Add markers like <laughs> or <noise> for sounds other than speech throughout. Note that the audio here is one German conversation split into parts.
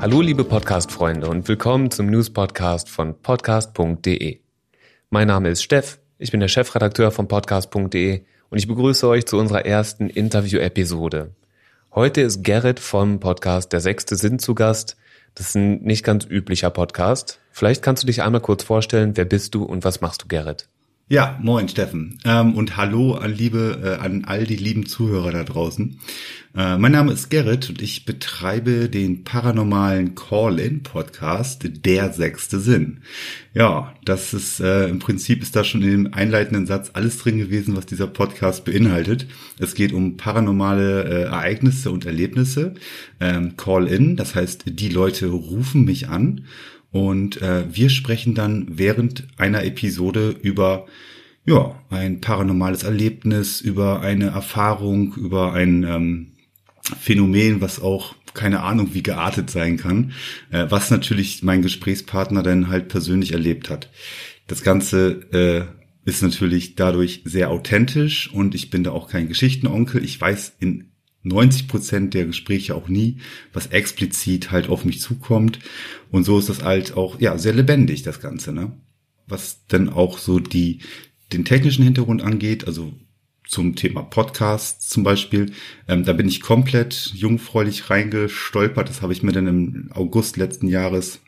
Hallo liebe Podcast-Freunde und willkommen zum News-Podcast von podcast.de. Mein Name ist Steff, ich bin der Chefredakteur von podcast.de und ich begrüße euch zu unserer ersten Interview-Episode. Heute ist Gerrit vom Podcast Der sechste Sinn zu Gast. Das ist ein nicht ganz üblicher Podcast. Vielleicht kannst du dich einmal kurz vorstellen, wer bist du und was machst du, Gerrit? Ja, moin Steffen ähm, und hallo an liebe äh, an all die lieben Zuhörer da draußen. Äh, mein Name ist Gerrit und ich betreibe den paranormalen Call-in-Podcast Der sechste Sinn. Ja, das ist äh, im Prinzip ist da schon in dem einleitenden Satz alles drin gewesen, was dieser Podcast beinhaltet. Es geht um paranormale äh, Ereignisse und Erlebnisse. Ähm, Call-in, das heißt, die Leute rufen mich an und äh, wir sprechen dann während einer Episode über ja, ein paranormales Erlebnis, über eine Erfahrung, über ein ähm, Phänomen, was auch keine Ahnung wie geartet sein kann, äh, was natürlich mein Gesprächspartner dann halt persönlich erlebt hat. Das Ganze äh, ist natürlich dadurch sehr authentisch und ich bin da auch kein Geschichtenonkel. Ich weiß in 90 Prozent der Gespräche auch nie, was explizit halt auf mich zukommt. Und so ist das halt auch, ja, sehr lebendig, das Ganze, ne? Was dann auch so die, den technischen Hintergrund angeht, also zum Thema Podcasts zum Beispiel, ähm, da bin ich komplett jungfräulich reingestolpert. Das habe ich mir dann im August letzten Jahres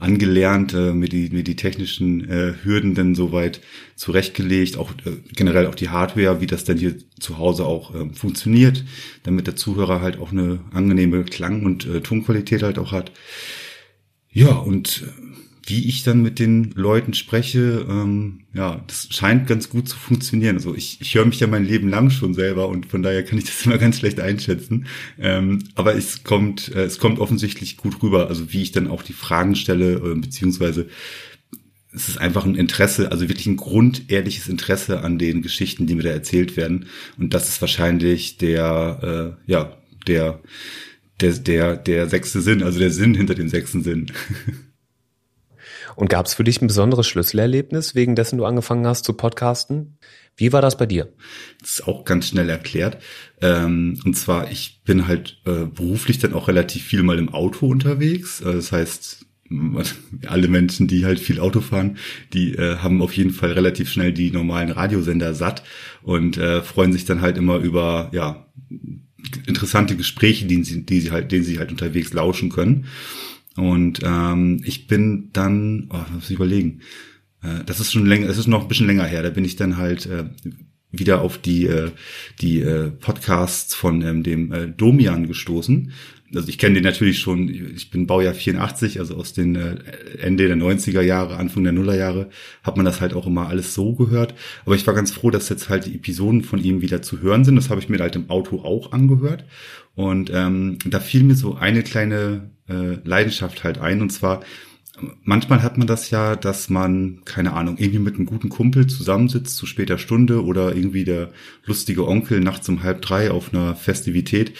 angelernt, äh, mir, die, mir die technischen äh, Hürden dann soweit zurechtgelegt, auch äh, generell auch die Hardware, wie das denn hier zu Hause auch äh, funktioniert, damit der Zuhörer halt auch eine angenehme Klang- und äh, Tonqualität halt auch hat. Ja, und äh, wie ich dann mit den Leuten spreche, ähm, ja, das scheint ganz gut zu funktionieren. Also ich, ich höre mich ja mein Leben lang schon selber und von daher kann ich das <laughs> immer ganz schlecht einschätzen. Ähm, aber es kommt, äh, es kommt offensichtlich gut rüber. Also wie ich dann auch die Fragen stelle, äh, beziehungsweise es ist einfach ein Interesse, also wirklich ein grundehrliches Interesse an den Geschichten, die mir da erzählt werden. Und das ist wahrscheinlich der, äh, ja, der, der, der, der sechste Sinn, also der Sinn hinter dem sechsten Sinn. <laughs> Und gab es für dich ein besonderes Schlüsselerlebnis, wegen dessen du angefangen hast zu podcasten? Wie war das bei dir? Das ist auch ganz schnell erklärt. Ähm, und zwar, ich bin halt äh, beruflich dann auch relativ viel mal im Auto unterwegs. Äh, das heißt, <laughs> alle Menschen, die halt viel Auto fahren, die äh, haben auf jeden Fall relativ schnell die normalen Radiosender satt und freuen sich dann halt immer über ja interessante Gespräche, die sie, die sie halt, denen sie halt unterwegs lauschen können. Und ähm, ich bin dann, oh, muss ich überlegen, äh, das ist schon länger, das ist noch ein bisschen länger her. Da bin ich dann halt äh, wieder auf die äh, die äh, Podcasts von ähm, dem äh, Domian gestoßen. Also ich kenne den natürlich schon, ich bin Baujahr 84, also aus den äh, Ende der 90er Jahre, Anfang der Nullerjahre, hat man das halt auch immer alles so gehört. Aber ich war ganz froh, dass jetzt halt die Episoden von ihm wieder zu hören sind. Das habe ich mir halt im Auto auch angehört. Und ähm, da fiel mir so eine kleine äh, Leidenschaft halt ein. Und zwar, manchmal hat man das ja, dass man, keine Ahnung, irgendwie mit einem guten Kumpel zusammensitzt zu später Stunde oder irgendwie der lustige Onkel nachts um halb drei auf einer Festivität.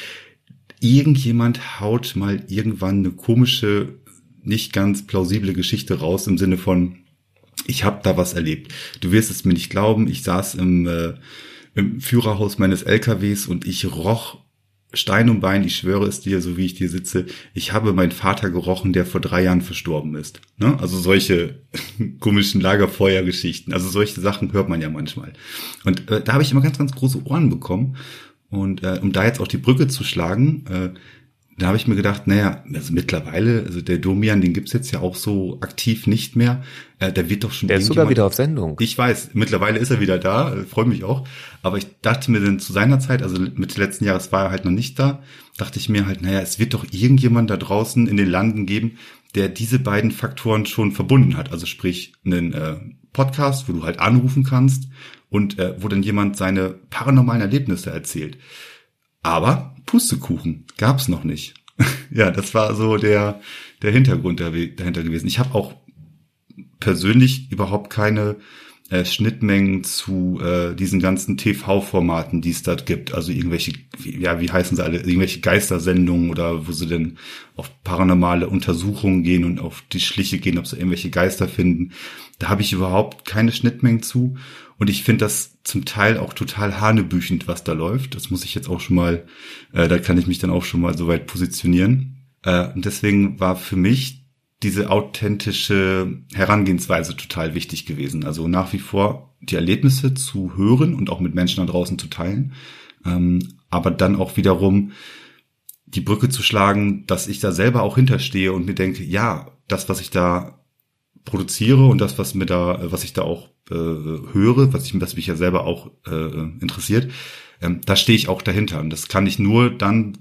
Irgendjemand haut mal irgendwann eine komische, nicht ganz plausible Geschichte raus im Sinne von, ich habe da was erlebt. Du wirst es mir nicht glauben, ich saß im, äh, im Führerhaus meines LKWs und ich roch Stein und Bein, ich schwöre es dir, so wie ich dir sitze, ich habe meinen Vater gerochen, der vor drei Jahren verstorben ist. Ne? Also solche <laughs> komischen Lagerfeuergeschichten, also solche Sachen hört man ja manchmal. Und äh, da habe ich immer ganz, ganz große Ohren bekommen. Und äh, um da jetzt auch die Brücke zu schlagen, äh, da habe ich mir gedacht, naja, also mittlerweile, also der Domian, den gibt's jetzt ja auch so aktiv nicht mehr. Äh, der wird doch schon. Der ist sogar wieder auf Sendung. Ich weiß, mittlerweile ist er wieder da, äh, freue mich auch. Aber ich dachte mir dann zu seiner Zeit, also Mitte letzten Jahres war er halt noch nicht da, dachte ich mir halt, naja, es wird doch irgendjemand da draußen in den Landen geben, der diese beiden Faktoren schon verbunden hat. Also sprich, einen äh, Podcast, wo du halt anrufen kannst und äh, wo dann jemand seine paranormalen Erlebnisse erzählt. Aber Pustekuchen gab's noch nicht. <laughs> ja, das war so der, der Hintergrund dahinter gewesen. Ich habe auch persönlich überhaupt keine äh, Schnittmengen zu äh, diesen ganzen TV-Formaten, die es dort gibt. Also irgendwelche, ja, wie heißen sie alle, irgendwelche Geistersendungen oder wo sie denn auf paranormale Untersuchungen gehen und auf die Schliche gehen, ob sie irgendwelche Geister finden. Da habe ich überhaupt keine Schnittmengen zu. Und ich finde das zum Teil auch total hanebüchend, was da läuft. Das muss ich jetzt auch schon mal, äh, da kann ich mich dann auch schon mal so weit positionieren. Äh, und deswegen war für mich diese authentische Herangehensweise total wichtig gewesen. Also nach wie vor die Erlebnisse zu hören und auch mit Menschen da draußen zu teilen. Ähm, aber dann auch wiederum die Brücke zu schlagen, dass ich da selber auch hinterstehe und mir denke, ja, das, was ich da produziere und das, was mir da, was ich da auch äh, höre, was, ich, was mich ja selber auch äh, interessiert, ähm, da stehe ich auch dahinter. Und das kann ich nur dann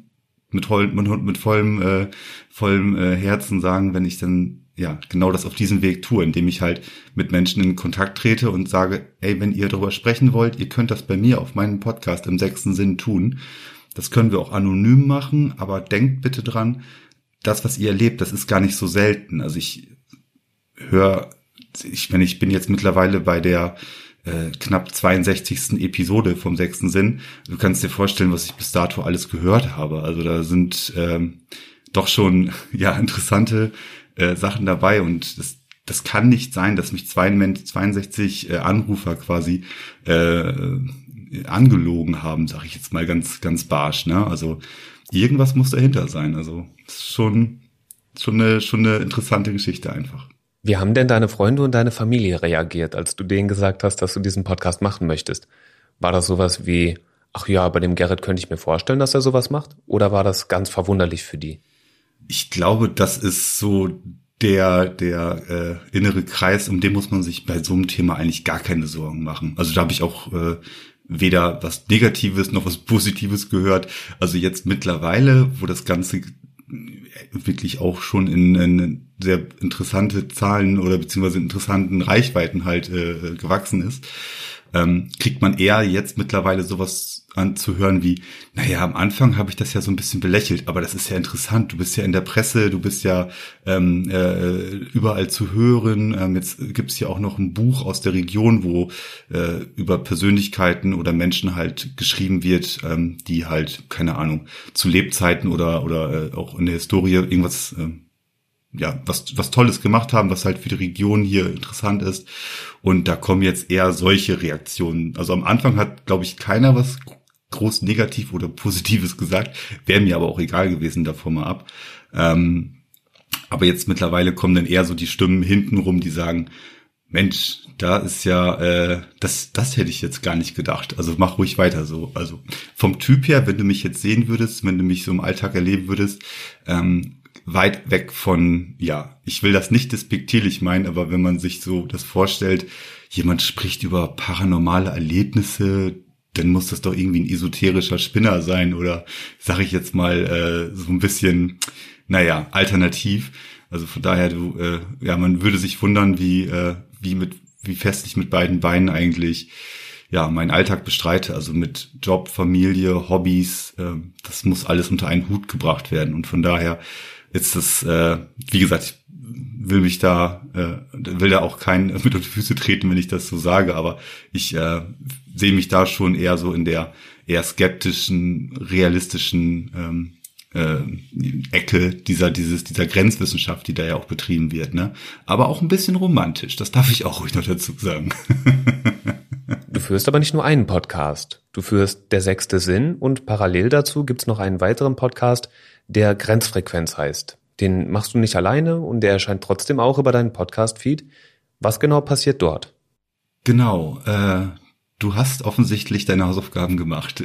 mit, voll, mit, mit vollem, äh, vollem äh, Herzen sagen, wenn ich dann ja genau das auf diesem Weg tue, indem ich halt mit Menschen in Kontakt trete und sage, ey, wenn ihr darüber sprechen wollt, ihr könnt das bei mir auf meinem Podcast im sechsten Sinn tun. Das können wir auch anonym machen, aber denkt bitte dran, das, was ihr erlebt, das ist gar nicht so selten. Also ich höre, ich meine, ich bin jetzt mittlerweile bei der äh, knapp 62. Episode vom sechsten Sinn. Du kannst dir vorstellen, was ich bis dato alles gehört habe. Also da sind ähm, doch schon <laughs> ja interessante äh, Sachen dabei und das das kann nicht sein, dass mich 62 äh, Anrufer quasi äh, angelogen haben, sage ich jetzt mal ganz ganz barsch. Ne? Also irgendwas muss dahinter sein. Also schon schon eine schon eine interessante Geschichte einfach. Wie haben denn deine Freunde und deine Familie reagiert, als du denen gesagt hast, dass du diesen Podcast machen möchtest? War das sowas wie, ach ja, bei dem Gerrit könnte ich mir vorstellen, dass er sowas macht? Oder war das ganz verwunderlich für die? Ich glaube, das ist so der, der äh, innere Kreis, um den muss man sich bei so einem Thema eigentlich gar keine Sorgen machen. Also da habe ich auch äh, weder was Negatives noch was Positives gehört. Also jetzt mittlerweile, wo das Ganze wirklich auch schon in, in sehr interessante Zahlen oder beziehungsweise interessanten Reichweiten halt äh, gewachsen ist, ähm, kriegt man eher jetzt mittlerweile sowas anzuhören wie, naja, am Anfang habe ich das ja so ein bisschen belächelt, aber das ist ja interessant. Du bist ja in der Presse, du bist ja ähm, äh, überall zu hören. Ähm, jetzt gibt es ja auch noch ein Buch aus der Region, wo äh, über Persönlichkeiten oder Menschen halt geschrieben wird, ähm, die halt, keine Ahnung, zu Lebzeiten oder, oder äh, auch in der Historie irgendwas äh, ja, was, was Tolles gemacht haben, was halt für die Region hier interessant ist. Und da kommen jetzt eher solche Reaktionen. Also am Anfang hat, glaube ich, keiner was groß negativ oder <laughs> positives gesagt. Wäre mir aber auch egal gewesen davor mal ab. Ähm, aber jetzt mittlerweile kommen dann eher so die Stimmen hintenrum, die sagen, Mensch, da ist ja, äh, das, das hätte ich jetzt gar nicht gedacht. Also mach ruhig weiter so. Also vom Typ her, wenn du mich jetzt sehen würdest, wenn du mich so im Alltag erleben würdest, ähm, weit weg von, ja, ich will das nicht despektierlich meinen, aber wenn man sich so das vorstellt, jemand spricht über paranormale Erlebnisse, dann muss das doch irgendwie ein esoterischer Spinner sein oder sag ich jetzt mal äh, so ein bisschen, naja, alternativ. Also von daher, du, äh, ja, man würde sich wundern, wie, äh, wie mit, wie fest ich mit beiden Beinen eigentlich ja meinen Alltag bestreite, also mit Job, Familie, Hobbys, äh, das muss alles unter einen Hut gebracht werden. Und von daher ist das, äh, wie gesagt, ich will mich da, äh, will da auch keinen <laughs> mit auf die Füße treten, wenn ich das so sage, aber ich äh, sehe mich da schon eher so in der eher skeptischen, realistischen ähm, äh, Ecke dieser dieses dieser Grenzwissenschaft, die da ja auch betrieben wird, ne? Aber auch ein bisschen romantisch. Das darf ich auch ruhig noch dazu sagen. <laughs> du führst aber nicht nur einen Podcast. Du führst der sechste Sinn und parallel dazu gibt's noch einen weiteren Podcast, der Grenzfrequenz heißt. Den machst du nicht alleine und der erscheint trotzdem auch über deinen Podcast-Feed. Was genau passiert dort? Genau, äh, du hast offensichtlich deine Hausaufgaben gemacht.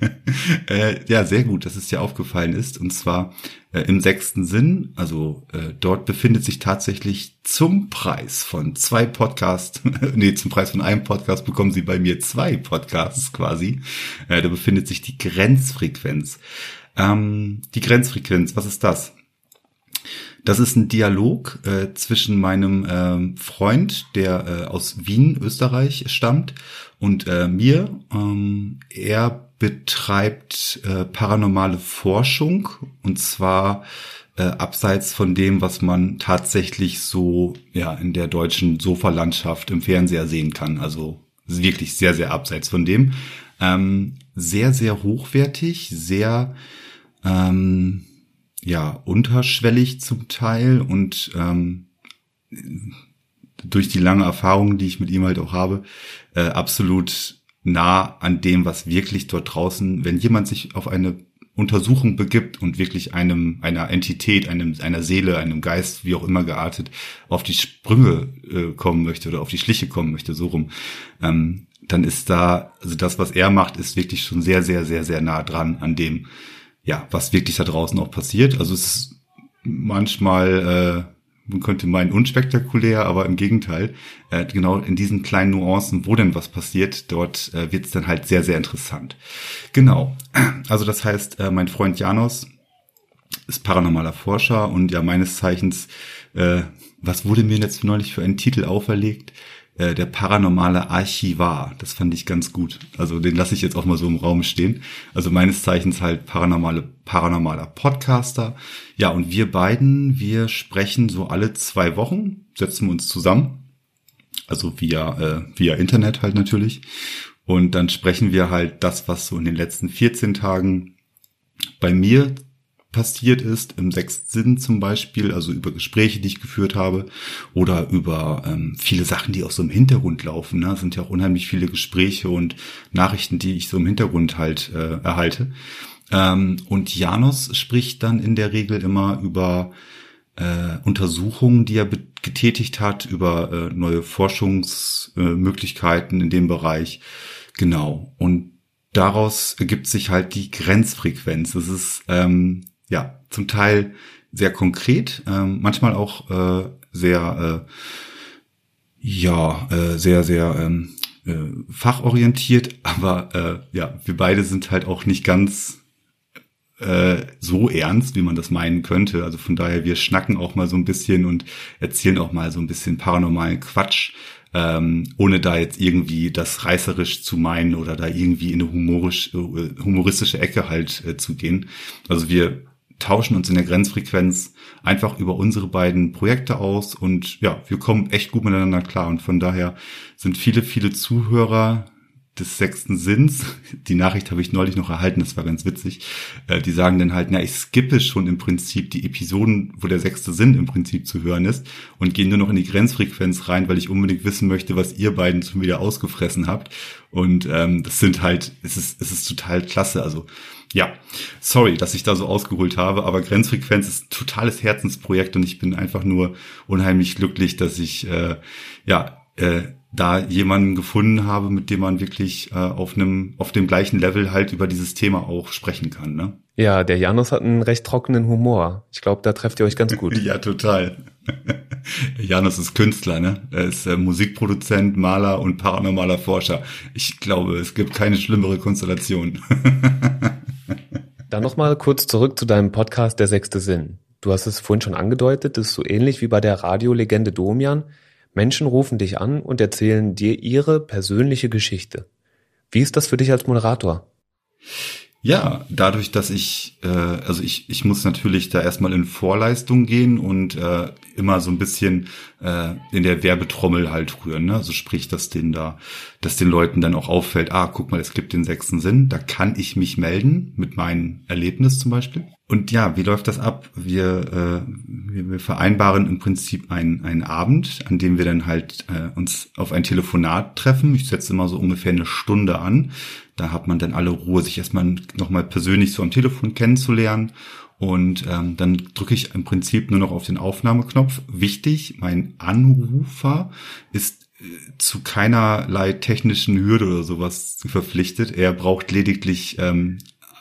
<laughs> äh, ja, sehr gut, dass es dir aufgefallen ist. Und zwar äh, im sechsten Sinn, also äh, dort befindet sich tatsächlich zum Preis von zwei Podcasts, <laughs> nee, zum Preis von einem Podcast bekommen sie bei mir zwei Podcasts quasi. Äh, da befindet sich die Grenzfrequenz. Ähm, die Grenzfrequenz, was ist das? Das ist ein Dialog äh, zwischen meinem äh, Freund, der äh, aus Wien, Österreich stammt, und äh, mir. Ähm, er betreibt äh, paranormale Forschung und zwar äh, abseits von dem, was man tatsächlich so ja in der deutschen Sofalandschaft im Fernseher sehen kann. Also wirklich sehr, sehr abseits von dem. Ähm, sehr, sehr hochwertig, sehr ähm, ja unterschwellig zum Teil und ähm, durch die lange Erfahrung, die ich mit ihm halt auch habe, äh, absolut nah an dem, was wirklich dort draußen, wenn jemand sich auf eine Untersuchung begibt und wirklich einem, einer Entität, einem, einer Seele, einem Geist, wie auch immer geartet, auf die Sprünge äh, kommen möchte oder auf die Schliche kommen möchte, so rum, ähm, dann ist da, also das, was er macht, ist wirklich schon sehr, sehr, sehr, sehr nah dran an dem, ja, was wirklich da draußen auch passiert. Also es ist manchmal äh, man könnte meinen unspektakulär, aber im Gegenteil, äh, genau in diesen kleinen Nuancen, wo denn was passiert, dort äh, wird es dann halt sehr, sehr interessant. Genau. Also das heißt, äh, mein Freund Janos ist paranormaler Forscher und ja meines Zeichens, äh, was wurde mir jetzt neulich für einen Titel auferlegt? Äh, der paranormale Archivar. Das fand ich ganz gut. Also den lasse ich jetzt auch mal so im Raum stehen. Also meines Zeichens halt paranormale, paranormaler Podcaster. Ja, und wir beiden, wir sprechen so alle zwei Wochen, setzen wir uns zusammen. Also via, äh, via Internet halt natürlich. Und dann sprechen wir halt das, was so in den letzten 14 Tagen bei mir passiert ist, im sechsten Sinn zum Beispiel, also über Gespräche, die ich geführt habe, oder über ähm, viele Sachen, die auch so im Hintergrund laufen. Ne? Es sind ja auch unheimlich viele Gespräche und Nachrichten, die ich so im Hintergrund halt äh, erhalte. Ähm, und Janos spricht dann in der Regel immer über äh, Untersuchungen, die er getätigt hat, über äh, neue Forschungsmöglichkeiten in dem Bereich. Genau. Und daraus ergibt sich halt die Grenzfrequenz. Es ist ähm, ja, zum Teil sehr konkret, ähm, manchmal auch äh, sehr, äh, ja, äh, sehr, sehr ähm, äh, fachorientiert, <laughs> aber äh, ja, wir beide sind halt auch nicht ganz äh, so ernst, wie man das meinen könnte. Also von daher, wir schnacken auch mal so ein bisschen und erzählen auch mal so ein bisschen paranormalen Quatsch, ähm, ohne da jetzt irgendwie das reißerisch zu meinen oder da irgendwie in eine humorisch, äh, humoristische Ecke halt äh, zu gehen. Also wir tauschen uns in der Grenzfrequenz einfach über unsere beiden Projekte aus und ja, wir kommen echt gut miteinander klar. Und von daher sind viele, viele Zuhörer des sechsten Sinns, die Nachricht habe ich neulich noch erhalten, das war ganz witzig, äh, die sagen dann halt, na, ich skippe schon im Prinzip die Episoden, wo der sechste Sinn im Prinzip zu hören ist und gehe nur noch in die Grenzfrequenz rein, weil ich unbedingt wissen möchte, was ihr beiden schon wieder ausgefressen habt. Und ähm, das sind halt, es ist, es ist total klasse, also ja, sorry, dass ich da so ausgeholt habe, aber Grenzfrequenz ist ein totales Herzensprojekt und ich bin einfach nur unheimlich glücklich, dass ich äh, ja äh, da jemanden gefunden habe, mit dem man wirklich äh, auf einem auf dem gleichen Level halt über dieses Thema auch sprechen kann. Ne? Ja, der Janus hat einen recht trockenen Humor. Ich glaube, da trefft ihr euch ganz gut. <laughs> ja, total. <laughs> Janus ist Künstler, ne? Er ist äh, Musikproduzent, Maler und paranormaler Forscher. Ich glaube, es gibt keine schlimmere Konstellation. <laughs> Dann nochmal kurz zurück zu deinem Podcast Der sechste Sinn. Du hast es vorhin schon angedeutet, ist so ähnlich wie bei der Radiolegende Domian. Menschen rufen dich an und erzählen dir ihre persönliche Geschichte. Wie ist das für dich als Moderator? Ja, dadurch, dass ich, äh, also ich, ich muss natürlich da erstmal in Vorleistung gehen und äh, immer so ein bisschen äh, in der Werbetrommel halt rühren. Ne? Also sprich, dass den da, dass den Leuten dann auch auffällt, ah, guck mal, es gibt den sechsten Sinn, da kann ich mich melden mit meinem Erlebnis zum Beispiel. Und ja, wie läuft das ab? Wir, äh, wir, wir vereinbaren im Prinzip einen, einen Abend, an dem wir dann halt äh, uns auf ein Telefonat treffen. Ich setze immer so ungefähr eine Stunde an. Da hat man dann alle Ruhe, sich erstmal nochmal persönlich so am Telefon kennenzulernen. Und ähm, dann drücke ich im Prinzip nur noch auf den Aufnahmeknopf. Wichtig, mein Anrufer ist äh, zu keinerlei technischen Hürde oder sowas verpflichtet. Er braucht lediglich ähm,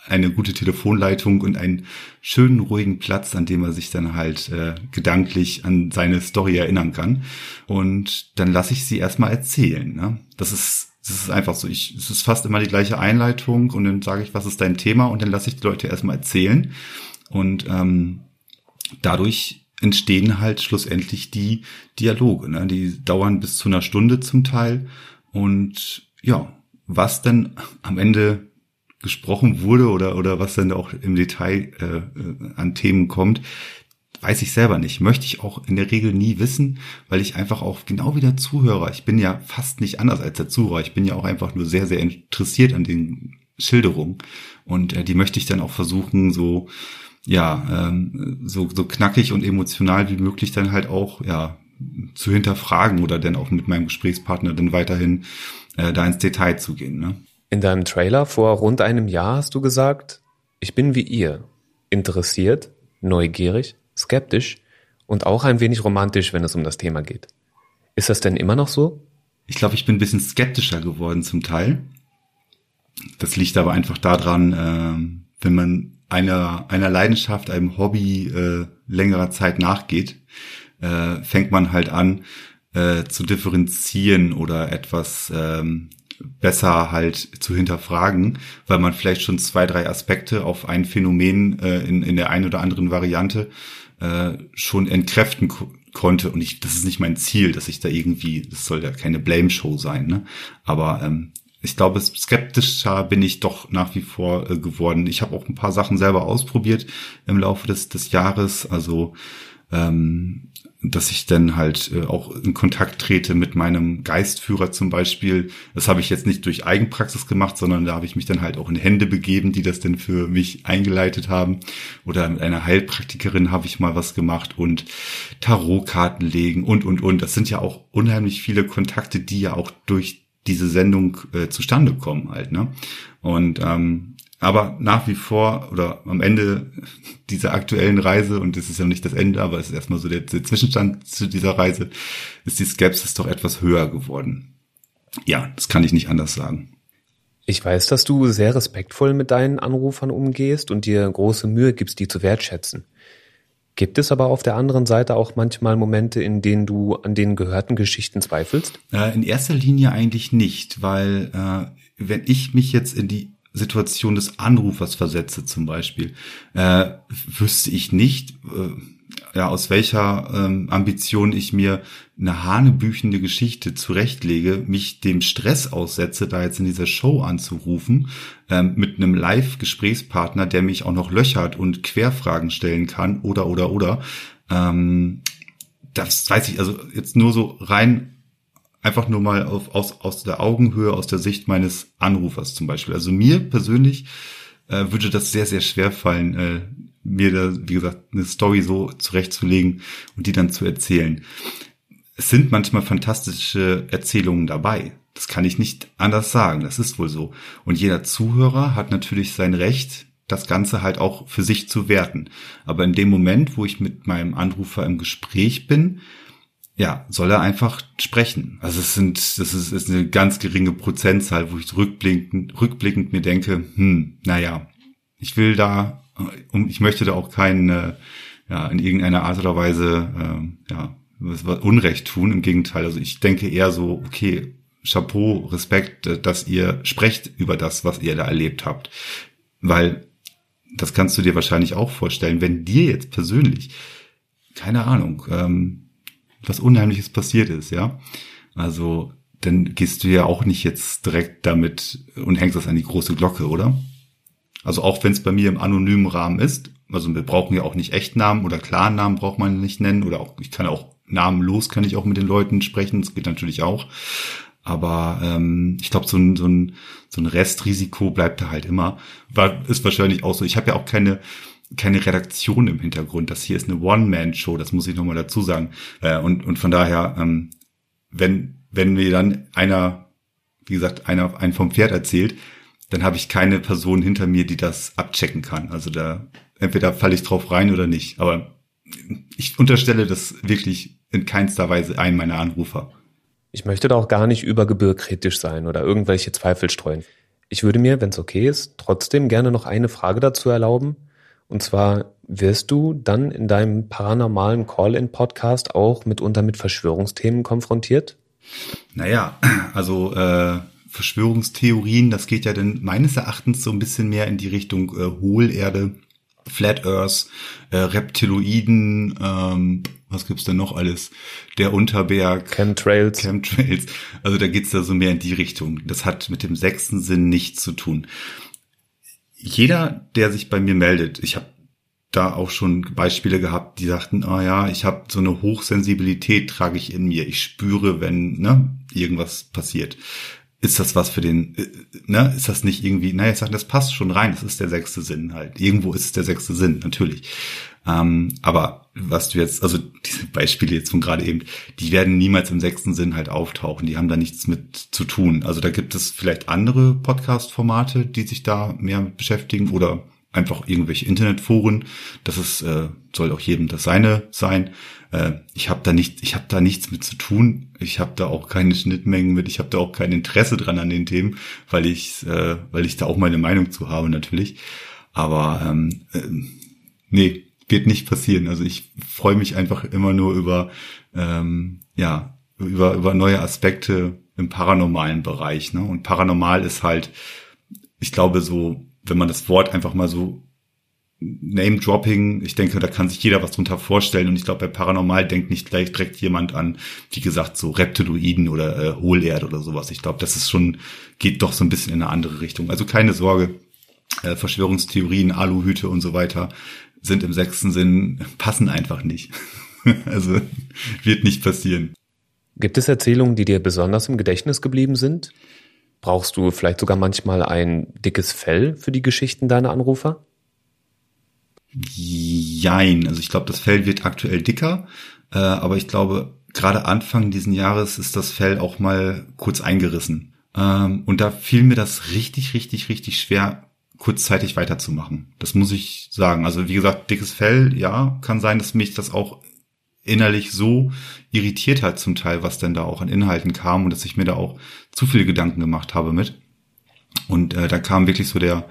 eine gute Telefonleitung und einen schönen, ruhigen Platz, an dem er sich dann halt äh, gedanklich an seine Story erinnern kann. Und dann lasse ich sie erstmal erzählen. Ne? Das ist es ist einfach so, ich, es ist fast immer die gleiche Einleitung und dann sage ich, was ist dein Thema und dann lasse ich die Leute erstmal erzählen und ähm, dadurch entstehen halt schlussendlich die Dialoge, ne? die dauern bis zu einer Stunde zum Teil und ja, was denn am Ende gesprochen wurde oder oder was dann auch im Detail äh, äh an Themen kommt, weiß ich selber nicht. Möchte ich auch in der Regel nie wissen, weil ich einfach auch genau wie der Zuhörer, ich bin ja fast nicht anders als der Zuhörer, ich bin ja auch einfach nur sehr, sehr interessiert an den Schilderungen und äh, die möchte ich dann auch versuchen, so ja, ähm, so, so knackig und emotional wie möglich dann halt auch, ja, zu hinterfragen oder dann auch mit meinem Gesprächspartner dann weiterhin äh, da ins Detail zu gehen. Ne? In deinem Trailer vor rund einem Jahr hast du gesagt, ich bin wie ihr, interessiert, neugierig, skeptisch und auch ein wenig romantisch, wenn es um das Thema geht. Ist das denn immer noch so? Ich glaube, ich bin ein bisschen skeptischer geworden zum Teil. Das liegt aber einfach daran, äh, wenn man einer, einer Leidenschaft, einem Hobby äh, längerer Zeit nachgeht, äh, fängt man halt an äh, zu differenzieren oder etwas ähm, besser halt zu hinterfragen, weil man vielleicht schon zwei, drei Aspekte auf ein Phänomen äh, in, in der einen oder anderen Variante äh, schon entkräften ko konnte. Und ich, das ist nicht mein Ziel, dass ich da irgendwie, das soll ja keine Blame-Show sein, ne? Aber ähm, ich glaube, skeptischer bin ich doch nach wie vor äh, geworden. Ich habe auch ein paar Sachen selber ausprobiert im Laufe des, des Jahres. Also ähm, dass ich dann halt äh, auch in Kontakt trete mit meinem Geistführer zum Beispiel. Das habe ich jetzt nicht durch Eigenpraxis gemacht, sondern da habe ich mich dann halt auch in Hände begeben, die das denn für mich eingeleitet haben. Oder mit einer Heilpraktikerin habe ich mal was gemacht und Tarotkarten legen und, und, und. Das sind ja auch unheimlich viele Kontakte, die ja auch durch diese Sendung äh, zustande kommen halt, ne? Und ähm, aber nach wie vor oder am Ende dieser aktuellen Reise, und das ist ja nicht das Ende, aber es ist erstmal so der, der Zwischenstand zu dieser Reise, ist die Skepsis doch etwas höher geworden. Ja, das kann ich nicht anders sagen. Ich weiß, dass du sehr respektvoll mit deinen Anrufern umgehst und dir große Mühe gibst, die zu wertschätzen. Gibt es aber auf der anderen Seite auch manchmal Momente, in denen du an den gehörten Geschichten zweifelst? Äh, in erster Linie eigentlich nicht, weil äh, wenn ich mich jetzt in die Situation des Anrufers versetze zum Beispiel, äh, wüsste ich nicht, äh, ja, aus welcher ähm, Ambition ich mir eine hanebüchende Geschichte zurechtlege, mich dem Stress aussetze, da jetzt in dieser Show anzurufen, ähm, mit einem Live-Gesprächspartner, der mich auch noch löchert und Querfragen stellen kann oder oder oder. Ähm, das weiß ich, also jetzt nur so rein einfach nur mal auf, aus, aus der Augenhöhe, aus der Sicht meines Anrufers zum Beispiel. Also mir persönlich äh, würde das sehr, sehr schwer fallen, äh, mir da, wie gesagt, eine Story so zurechtzulegen und die dann zu erzählen. Es sind manchmal fantastische Erzählungen dabei. Das kann ich nicht anders sagen. Das ist wohl so. Und jeder Zuhörer hat natürlich sein Recht, das Ganze halt auch für sich zu werten. Aber in dem Moment, wo ich mit meinem Anrufer im Gespräch bin, ja, soll er einfach sprechen. Also es sind, das ist, ist eine ganz geringe Prozentzahl, wo ich rückblickend, rückblickend mir denke, hm, naja, ich will da, ich möchte da auch keinen, ja, in irgendeiner Art oder Weise, äh, ja, Unrecht tun. Im Gegenteil, also ich denke eher so, okay, Chapeau, Respekt, äh, dass ihr sprecht über das, was ihr da erlebt habt. Weil, das kannst du dir wahrscheinlich auch vorstellen, wenn dir jetzt persönlich, keine Ahnung, ähm, was Unheimliches passiert ist, ja. Also, dann gehst du ja auch nicht jetzt direkt damit und hängst das an die große Glocke, oder? Also auch wenn es bei mir im anonymen Rahmen ist, also wir brauchen ja auch nicht Echtnamen oder Klarnamen braucht man nicht nennen oder auch, ich kann auch namenlos kann ich auch mit den Leuten sprechen, das geht natürlich auch. Aber ähm, ich glaube, so ein, so, ein, so ein Restrisiko bleibt da halt immer. War, ist wahrscheinlich auch so. Ich habe ja auch keine, keine Redaktion im Hintergrund. Das hier ist eine One-Man-Show, das muss ich nochmal dazu sagen. Äh, und, und von daher, ähm, wenn, wenn mir dann einer, wie gesagt, einer einen vom Pferd erzählt, dann habe ich keine Person hinter mir, die das abchecken kann. Also da entweder falle ich drauf rein oder nicht. Aber ich unterstelle das wirklich in keinster Weise ein meiner Anrufer. Ich möchte da auch gar nicht über Gebühr kritisch sein oder irgendwelche Zweifel streuen. Ich würde mir, wenn es okay ist, trotzdem gerne noch eine Frage dazu erlauben. Und zwar wirst du dann in deinem paranormalen Call-in-Podcast auch mitunter mit Verschwörungsthemen konfrontiert? Naja, <clears throat> also äh, Verschwörungstheorien, das geht ja dann meines Erachtens so ein bisschen mehr in die Richtung äh, Hohlerde, Flat Earth, äh, Reptiloiden, ähm, was gibt's denn noch alles? Der Unterberg. Chemtrails. Chemtrails. Also da geht's da so mehr in die Richtung. Das hat mit dem sechsten Sinn nichts zu tun jeder, der sich bei mir meldet, ich habe da auch schon Beispiele gehabt, die sagten, ah oh ja, ich habe so eine Hochsensibilität trage ich in mir. Ich spüre, wenn ne, irgendwas passiert. Ist das was für den, äh, ne, ist das nicht irgendwie, naja, ich sage, das passt schon rein, das ist der sechste Sinn halt. Irgendwo ist es der sechste Sinn, natürlich. Ähm, aber was du jetzt, also diese Beispiele jetzt von gerade eben, die werden niemals im sechsten Sinn halt auftauchen. Die haben da nichts mit zu tun. Also da gibt es vielleicht andere Podcast-Formate, die sich da mehr mit beschäftigen oder einfach irgendwelche Internetforen. Das ist, äh, soll auch jedem das seine sein. Äh, ich habe da nicht, ich habe da nichts mit zu tun. Ich habe da auch keine Schnittmengen mit. Ich habe da auch kein Interesse dran an den Themen, weil ich, äh, weil ich da auch meine Meinung zu habe natürlich. Aber ähm, äh, nee, wird nicht passieren. Also ich freue mich einfach immer nur über ähm, ja über über neue Aspekte im paranormalen Bereich. Ne? Und paranormal ist halt, ich glaube so wenn man das Wort einfach mal so Name-Dropping, ich denke, da kann sich jeder was drunter vorstellen und ich glaube, bei Paranormal denkt nicht gleich direkt jemand an, wie gesagt, so Reptiloiden oder äh, Hohlerd oder sowas. Ich glaube, das ist schon, geht doch so ein bisschen in eine andere Richtung. Also keine Sorge, äh, Verschwörungstheorien, Aluhüte und so weiter sind im sechsten Sinn, passen einfach nicht. <laughs> also wird nicht passieren. Gibt es Erzählungen, die dir besonders im Gedächtnis geblieben sind? Brauchst du vielleicht sogar manchmal ein dickes Fell für die Geschichten deiner Anrufer? Jein. Also ich glaube, das Fell wird aktuell dicker, äh, aber ich glaube, gerade Anfang diesen Jahres ist das Fell auch mal kurz eingerissen. Ähm, und da fiel mir das richtig, richtig, richtig schwer, kurzzeitig weiterzumachen. Das muss ich sagen. Also wie gesagt, dickes Fell, ja, kann sein, dass mich das auch innerlich so irritiert hat zum Teil, was denn da auch an Inhalten kam und dass ich mir da auch zu viele Gedanken gemacht habe mit. Und äh, da kam wirklich so der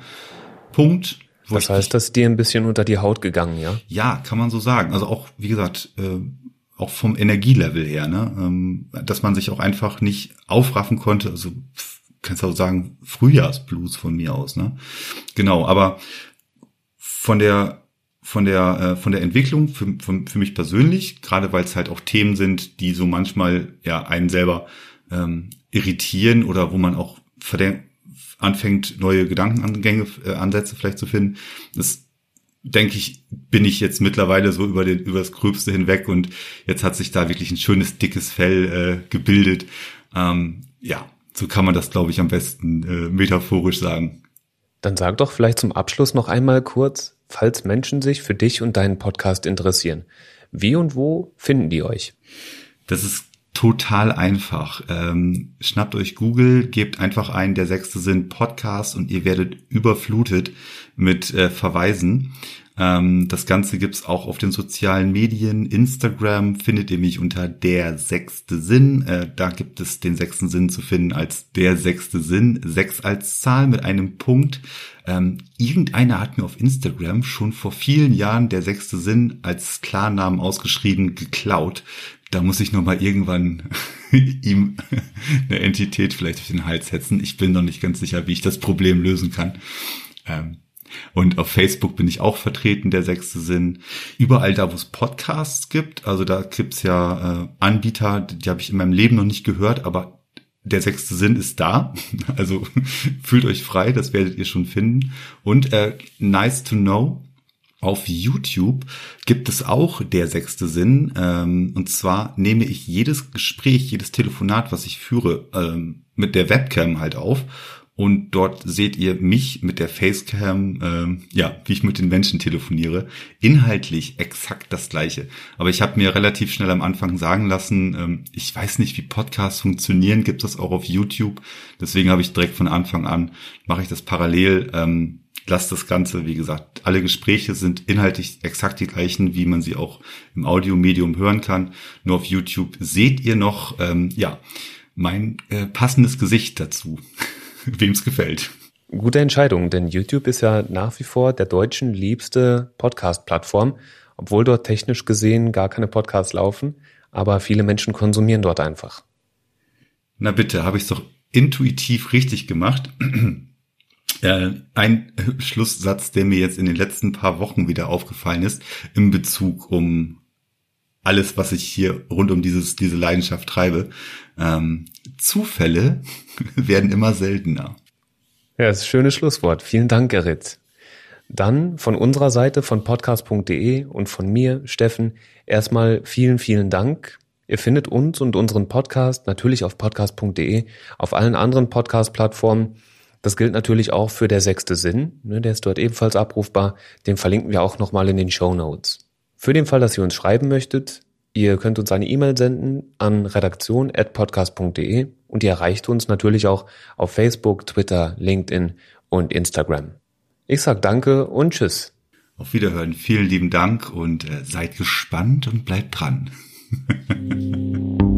Punkt. Wo das heißt, dass dir ein bisschen unter die Haut gegangen, ja? Ja, kann man so sagen. Also auch, wie gesagt, äh, auch vom Energielevel her, ne? Ähm, dass man sich auch einfach nicht aufraffen konnte. Also kannst du auch sagen, Frühjahrsblues von mir aus, ne? Genau, aber von der von der äh, von der Entwicklung für, für, für mich persönlich, gerade weil es halt auch Themen sind, die so manchmal ja einen selber ähm, irritieren oder wo man auch anfängt neue Gedankenangänge äh, Ansätze vielleicht zu finden. Das denke ich, bin ich jetzt mittlerweile so über den über das Gröbste hinweg und jetzt hat sich da wirklich ein schönes dickes Fell äh, gebildet. Ähm, ja, so kann man das glaube ich am besten äh, metaphorisch sagen. Dann sag doch vielleicht zum Abschluss noch einmal kurz, falls Menschen sich für dich und deinen Podcast interessieren. Wie und wo finden die euch? Das ist total einfach. Ähm, schnappt euch Google, gebt einfach ein, der sechste Sinn Podcast und ihr werdet überflutet mit äh, Verweisen. Ähm, das Ganze gibt's auch auf den sozialen Medien. Instagram findet ihr mich unter der sechste Sinn. Äh, da gibt es den sechsten Sinn zu finden als der sechste Sinn. Sechs als Zahl mit einem Punkt. Ähm, irgendeiner hat mir auf Instagram schon vor vielen Jahren der sechste Sinn als Klarnamen ausgeschrieben geklaut. Da muss ich noch mal irgendwann <laughs> ihm eine Entität vielleicht auf den Hals setzen. Ich bin noch nicht ganz sicher, wie ich das Problem lösen kann. Ähm, und auf Facebook bin ich auch vertreten, der sechste Sinn. Überall da, wo es Podcasts gibt, also da gibt's ja äh, Anbieter, die habe ich in meinem Leben noch nicht gehört, aber der sechste Sinn ist da. <laughs> Also <laughs> fühlt euch frei, das werdet ihr schon finden. Und äh, nice to know, auf YouTube gibt es auch der sechste Sinn. Ähm, und zwar nehme ich jedes Gespräch, jedes Telefonat, was ich führe, ähm, mit der Webcam halt auf und dort seht ihr mich mit der Facecam, ähm, ja, wie ich mit den Menschen telefoniere. Inhaltlich exakt das gleiche. Aber ich habe mir relativ schnell am Anfang sagen lassen, ähm, ich weiß nicht, wie Podcasts funktionieren, gibt es auch auf YouTube. Deswegen habe ich direkt von Anfang an, mache ich das parallel. Ähm, Lass das Ganze, wie gesagt, alle Gespräche sind inhaltlich exakt die gleichen, wie man sie auch im Audiomedium hören kann. Nur auf YouTube seht ihr noch, ähm, ja, mein äh, passendes Gesicht dazu. <laughs> <laughs> wem es gefällt. Gute Entscheidung, denn YouTube ist ja nach wie vor der deutschen liebste Podcast-Plattform, obwohl dort technisch gesehen gar keine Podcasts laufen, aber viele Menschen konsumieren dort einfach. Na bitte, habe ich es doch intuitiv richtig gemacht. <clears throat> Äh, ein Schlusssatz, der mir jetzt in den letzten paar Wochen wieder aufgefallen ist, im Bezug um alles, was ich hier rund um dieses, diese Leidenschaft treibe. Ähm, Zufälle <laughs> werden immer seltener. Ja, das ist ein schönes Schlusswort. Vielen Dank, Gerrit. Dann von unserer Seite von podcast.de und von mir, Steffen, erstmal vielen, vielen Dank. Ihr findet uns und unseren Podcast natürlich auf podcast.de, auf allen anderen Podcast-Plattformen. Das gilt natürlich auch für der sechste Sinn, ne, der ist dort ebenfalls abrufbar. Den verlinken wir auch nochmal in den Show Notes. Für den Fall, dass ihr uns schreiben möchtet, ihr könnt uns eine E-Mail senden an redaktion.podcast.de und ihr erreicht uns natürlich auch auf Facebook, Twitter, LinkedIn und Instagram. Ich sag danke und tschüss. Auf Wiederhören. Vielen lieben Dank und äh, seid gespannt und bleibt dran. <laughs>